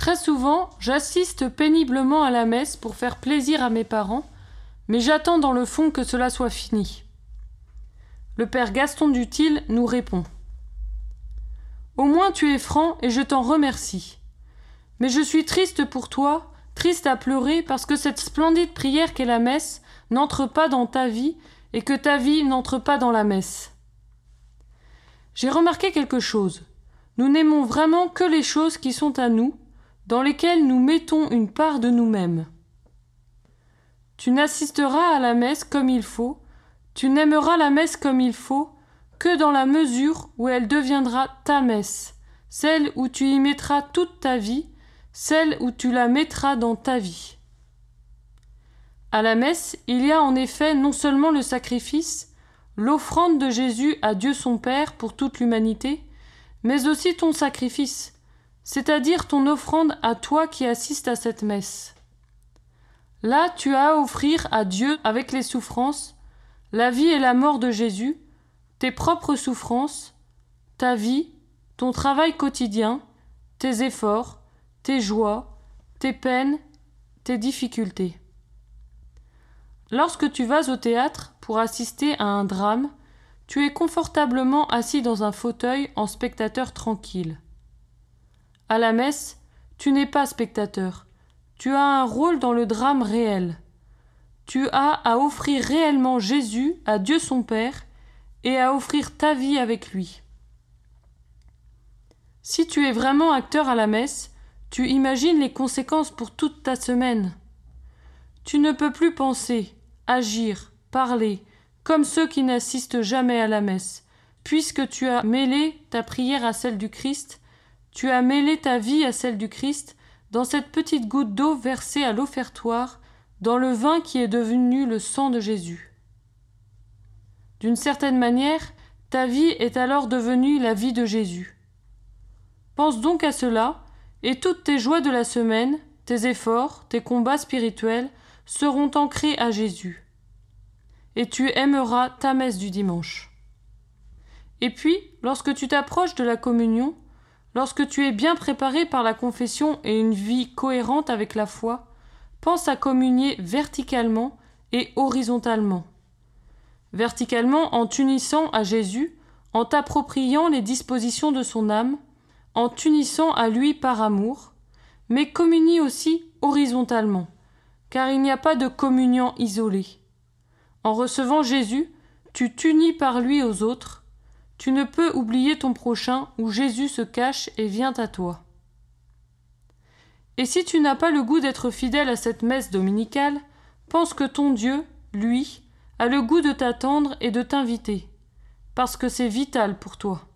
Très souvent, j'assiste péniblement à la messe pour faire plaisir à mes parents, mais j'attends dans le fond que cela soit fini. Le père Gaston Dutil nous répond. Au moins tu es franc et je t'en remercie. Mais je suis triste pour toi, triste à pleurer parce que cette splendide prière qu'est la messe n'entre pas dans ta vie et que ta vie n'entre pas dans la messe. J'ai remarqué quelque chose. Nous n'aimons vraiment que les choses qui sont à nous, dans lesquelles nous mettons une part de nous-mêmes. Tu n'assisteras à la messe comme il faut, tu n'aimeras la messe comme il faut, que dans la mesure où elle deviendra ta messe, celle où tu y mettras toute ta vie, celle où tu la mettras dans ta vie. À la messe, il y a en effet non seulement le sacrifice, l'offrande de Jésus à Dieu son Père pour toute l'humanité, mais aussi ton sacrifice, c'est-à-dire ton offrande à toi qui assistes à cette messe. Là, tu as à offrir à Dieu, avec les souffrances, la vie et la mort de Jésus, tes propres souffrances, ta vie, ton travail quotidien, tes efforts, tes joies, tes peines, tes difficultés. Lorsque tu vas au théâtre pour assister à un drame, tu es confortablement assis dans un fauteuil en spectateur tranquille. À la messe, tu n'es pas spectateur, tu as un rôle dans le drame réel. Tu as à offrir réellement Jésus à Dieu son Père et à offrir ta vie avec lui. Si tu es vraiment acteur à la messe, tu imagines les conséquences pour toute ta semaine. Tu ne peux plus penser, agir, parler, comme ceux qui n'assistent jamais à la messe, puisque tu as mêlé ta prière à celle du Christ, tu as mêlé ta vie à celle du Christ, dans cette petite goutte d'eau versée à l'offertoire, dans le vin qui est devenu le sang de Jésus. D'une certaine manière, ta vie est alors devenue la vie de Jésus. Pense donc à cela, et toutes tes joies de la semaine, tes efforts, tes combats spirituels seront ancrés à Jésus. Et tu aimeras ta messe du dimanche. Et puis, lorsque tu t'approches de la communion, lorsque tu es bien préparé par la confession et une vie cohérente avec la foi, pense à communier verticalement et horizontalement verticalement en t'unissant à Jésus, en t'appropriant les dispositions de son âme, en t'unissant à lui par amour, mais communie aussi horizontalement, car il n'y a pas de communion isolée. En recevant Jésus, tu t'unis par lui aux autres, tu ne peux oublier ton prochain où Jésus se cache et vient à toi. Et si tu n'as pas le goût d'être fidèle à cette messe dominicale, pense que ton Dieu, lui, a le goût de t'attendre et de t'inviter, parce que c'est vital pour toi.